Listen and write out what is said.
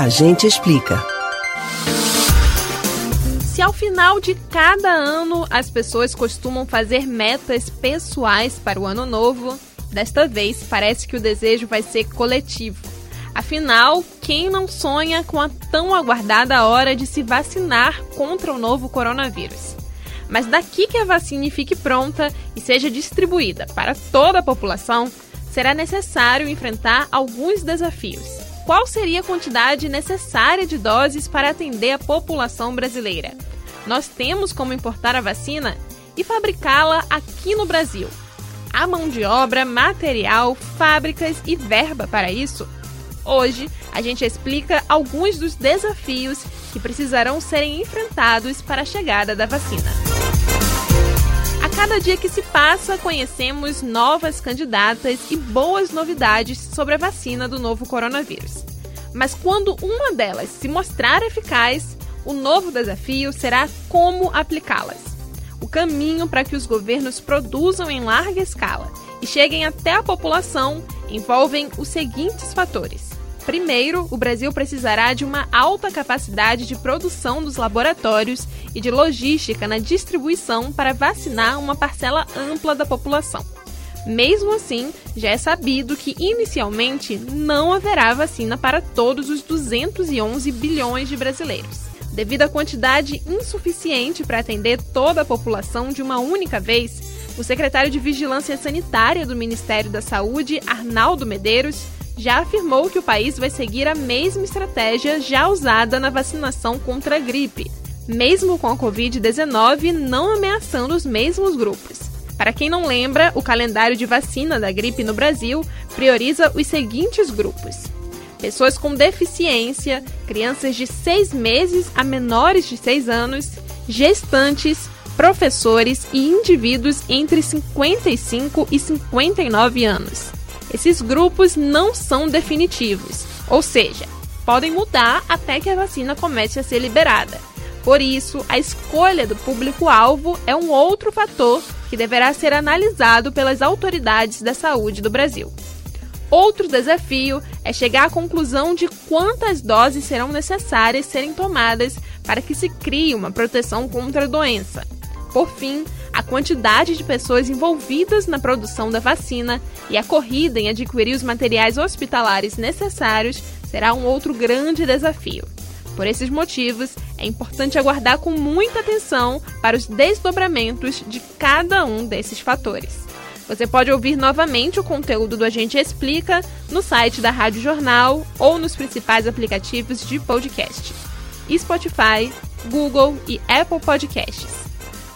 A gente explica. Se ao final de cada ano as pessoas costumam fazer metas pessoais para o ano novo, desta vez parece que o desejo vai ser coletivo. Afinal, quem não sonha com a tão aguardada hora de se vacinar contra o novo coronavírus? Mas daqui que a vacina fique pronta e seja distribuída para toda a população, será necessário enfrentar alguns desafios. Qual seria a quantidade necessária de doses para atender a população brasileira? Nós temos como importar a vacina e fabricá-la aqui no Brasil. Há mão de obra, material, fábricas e verba para isso? Hoje, a gente explica alguns dos desafios que precisarão serem enfrentados para a chegada da vacina. Cada dia que se passa, conhecemos novas candidatas e boas novidades sobre a vacina do novo coronavírus. Mas quando uma delas se mostrar eficaz, o novo desafio será como aplicá-las. O caminho para que os governos produzam em larga escala e cheguem até a população envolvem os seguintes fatores. Primeiro, o Brasil precisará de uma alta capacidade de produção dos laboratórios e de logística na distribuição para vacinar uma parcela ampla da população. Mesmo assim, já é sabido que inicialmente não haverá vacina para todos os 211 bilhões de brasileiros. Devido à quantidade insuficiente para atender toda a população de uma única vez, o secretário de Vigilância Sanitária do Ministério da Saúde, Arnaldo Medeiros, já afirmou que o país vai seguir a mesma estratégia já usada na vacinação contra a gripe, mesmo com a Covid-19 não ameaçando os mesmos grupos. Para quem não lembra, o calendário de vacina da gripe no Brasil prioriza os seguintes grupos: pessoas com deficiência, crianças de 6 meses a menores de 6 anos, gestantes, professores e indivíduos entre 55 e 59 anos. Esses grupos não são definitivos, ou seja, podem mudar até que a vacina comece a ser liberada. Por isso, a escolha do público-alvo é um outro fator que deverá ser analisado pelas autoridades da saúde do Brasil. Outro desafio é chegar à conclusão de quantas doses serão necessárias serem tomadas para que se crie uma proteção contra a doença. Por fim, a quantidade de pessoas envolvidas na produção da vacina e a corrida em adquirir os materiais hospitalares necessários será um outro grande desafio. Por esses motivos, é importante aguardar com muita atenção para os desdobramentos de cada um desses fatores. Você pode ouvir novamente o conteúdo do Agente Explica no site da Rádio Jornal ou nos principais aplicativos de podcast: Spotify, Google e Apple Podcasts.